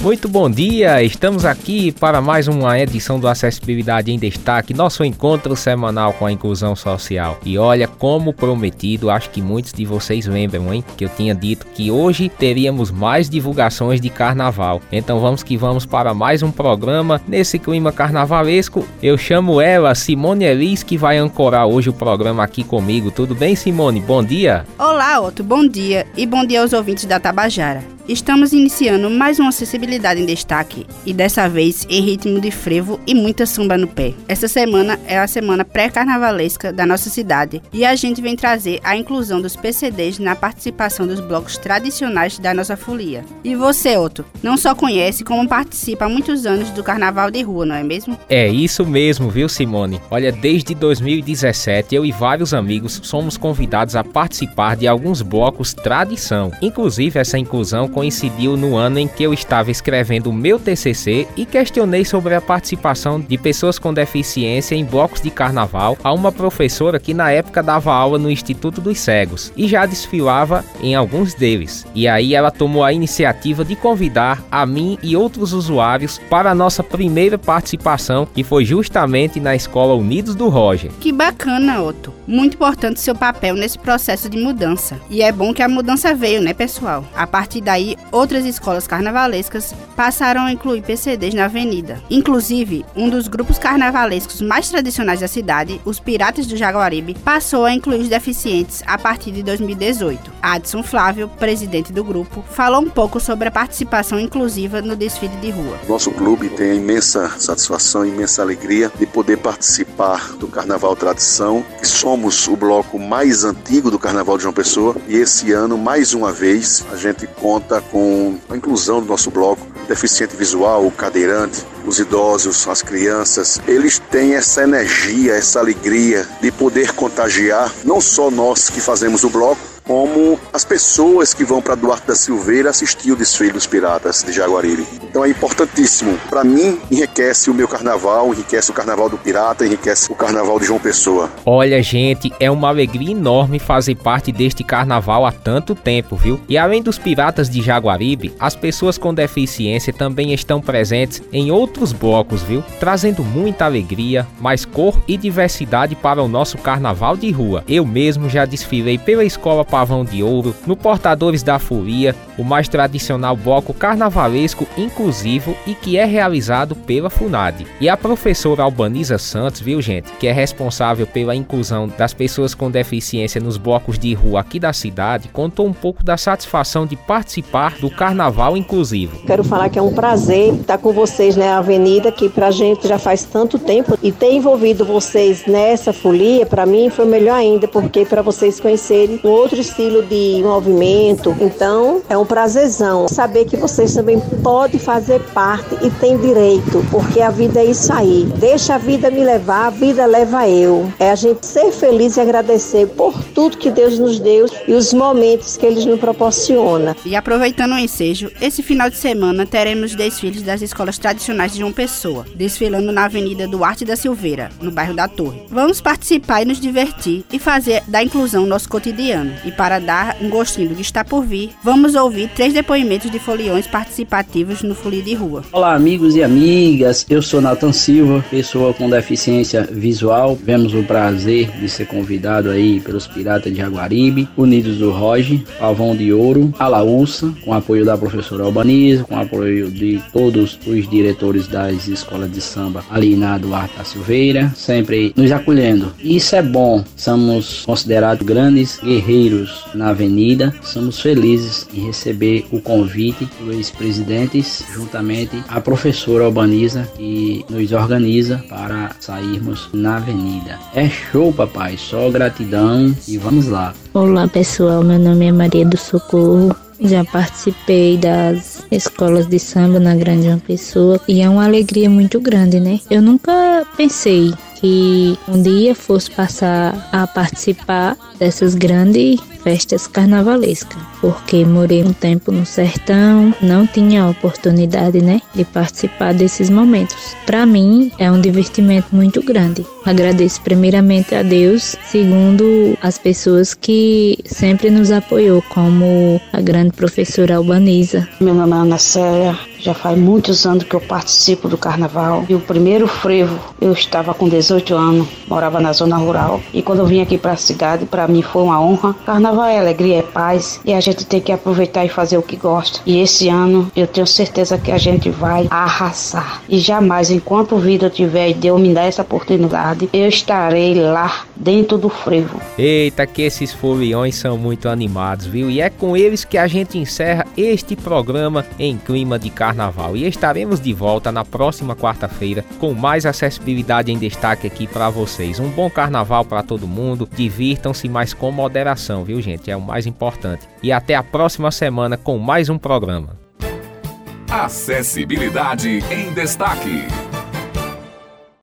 Muito bom dia, estamos aqui para mais uma edição do Acessibilidade em Destaque, nosso encontro semanal com a inclusão social. E olha, como prometido, acho que muitos de vocês lembram, hein? Que eu tinha dito que hoje teríamos mais divulgações de carnaval. Então vamos que vamos para mais um programa nesse clima carnavalesco. Eu chamo ela, Simone Elis, que vai ancorar hoje o programa aqui comigo. Tudo bem, Simone? Bom dia. Olá, Otto, bom dia e bom dia aos ouvintes da Tabajara. Estamos iniciando mais uma acessibilidade em destaque e dessa vez em ritmo de frevo e muita samba no pé. Essa semana é a semana pré-carnavalesca da nossa cidade e a gente vem trazer a inclusão dos PCDs na participação dos blocos tradicionais da nossa folia. E você, Otto, não só conhece como participa há muitos anos do carnaval de rua, não é mesmo? É isso mesmo, viu, Simone? Olha, desde 2017 eu e vários amigos somos convidados a participar de alguns blocos tradição. Inclusive essa inclusão coincidiu no ano em que eu estava escrevendo o meu TCC e questionei sobre a participação de pessoas com deficiência em blocos de carnaval a uma professora que na época dava aula no Instituto dos Cegos e já desfilava em alguns deles. E aí ela tomou a iniciativa de convidar a mim e outros usuários para a nossa primeira participação, que foi justamente na Escola Unidos do Roger. Que bacana, Otto. Muito importante seu papel nesse processo de mudança. E é bom que a mudança veio, né, pessoal? A partir daí outras escolas carnavalescas passaram a incluir PCDs na avenida. Inclusive, um dos grupos carnavalescos mais tradicionais da cidade, os Piratas do Jaguaribe, passou a incluir os deficientes a partir de 2018. Adson Flávio, presidente do grupo, falou um pouco sobre a participação inclusiva no desfile de rua. Nosso clube tem a imensa satisfação, imensa alegria de poder participar do Carnaval Tradição. Somos o bloco mais antigo do Carnaval de João Pessoa e esse ano, mais uma vez, a gente conta com a inclusão do nosso bloco, deficiente visual, o cadeirante, os idosos, as crianças, eles têm essa energia, essa alegria de poder contagiar não só nós que fazemos o bloco, como as pessoas que vão para Duarte da Silveira assistir o desfile dos piratas de Jaguaribe. Então é importantíssimo. Para mim, enriquece o meu carnaval, enriquece o carnaval do pirata, enriquece o carnaval de João Pessoa. Olha, gente, é uma alegria enorme fazer parte deste carnaval há tanto tempo, viu? E além dos piratas de Jaguaribe, as pessoas com deficiência também estão presentes em outros blocos, viu? Trazendo muita alegria, mais cor e diversidade para o nosso carnaval de rua. Eu mesmo já desfilei pela escola Pavão de Ouro, no Portadores da Folia, o mais tradicional bloco carnavalesco inclusivo e que é realizado pela FUNAD. E a professora Albaniza Santos, viu gente, que é responsável pela inclusão das pessoas com deficiência nos blocos de rua aqui da cidade, contou um pouco da satisfação de participar do carnaval inclusivo. Quero falar que é um prazer estar com vocês na avenida, que pra gente já faz tanto tempo e ter envolvido vocês nessa folia, para mim foi melhor ainda, porque para vocês conhecerem um outro estilo de movimento. Então, é um prazerzão saber que vocês também podem fazer parte e têm direito, porque a vida é isso aí. Deixa a vida me levar, a vida leva eu. É a gente ser feliz e agradecer por tudo que Deus nos deu e os momentos que Ele nos proporciona. E aproveitando o ensejo, esse final de semana teremos desfiles das escolas tradicionais de João Pessoa, desfilando na Avenida Duarte da Silveira, no bairro da Torre. Vamos participar e nos divertir e fazer da inclusão nosso cotidiano. E para dar um gostinho do que está por vir, vamos ouvir três depoimentos de foliões participativos no Folia de Rua. Olá, amigos e amigas. Eu sou Nathan Silva, pessoa com deficiência visual. Tivemos o prazer de ser convidado aí pelos Piratas de Jaguaribe, Unidos do Roge, Pavão de Ouro, Alaúça, com apoio da professora Albaniza, com apoio de todos os diretores das escolas de samba ali na Duarte da Silveira, sempre nos acolhendo. Isso é bom, somos considerados grandes guerreiros na avenida. Somos felizes em receber o convite dos presidentes, juntamente a professora Albaniza, que nos organiza para sairmos na avenida. É show, papai, só gratidão e vamos lá. Olá, pessoal, meu nome é Maria do Socorro. Já participei das escolas de samba na Grande Pessoa e é uma alegria muito grande, né? Eu nunca pensei que um dia fosse passar a participar dessas grandes festas carnavalescas, porque morei um tempo no sertão, não tinha oportunidade, né, de participar desses momentos. Para mim é um divertimento muito grande. Agradeço primeiramente a Deus, segundo as pessoas que sempre nos apoiou, como a grande professora Albaniza. Meu nome é Ana Célia, já faz muitos anos que eu participo do carnaval. E o primeiro frevo, eu estava com 18 anos, morava na zona rural. E quando eu vim aqui para a cidade, para mim foi uma honra. Carnaval é alegria, é paz. E a gente tem que aproveitar e fazer o que gosta. E esse ano eu tenho certeza que a gente vai arrasar. E jamais, enquanto vida tiver e Deus me dar essa oportunidade, eu estarei lá dentro do frevo. Eita, que esses foliões são muito animados, viu? E é com eles que a gente encerra este programa em clima de carnaval carnaval e estaremos de volta na próxima quarta-feira com mais acessibilidade em destaque aqui para vocês. Um bom carnaval para todo mundo, divirtam-se, mas com moderação, viu, gente? É o mais importante. E até a próxima semana com mais um programa. Acessibilidade em destaque.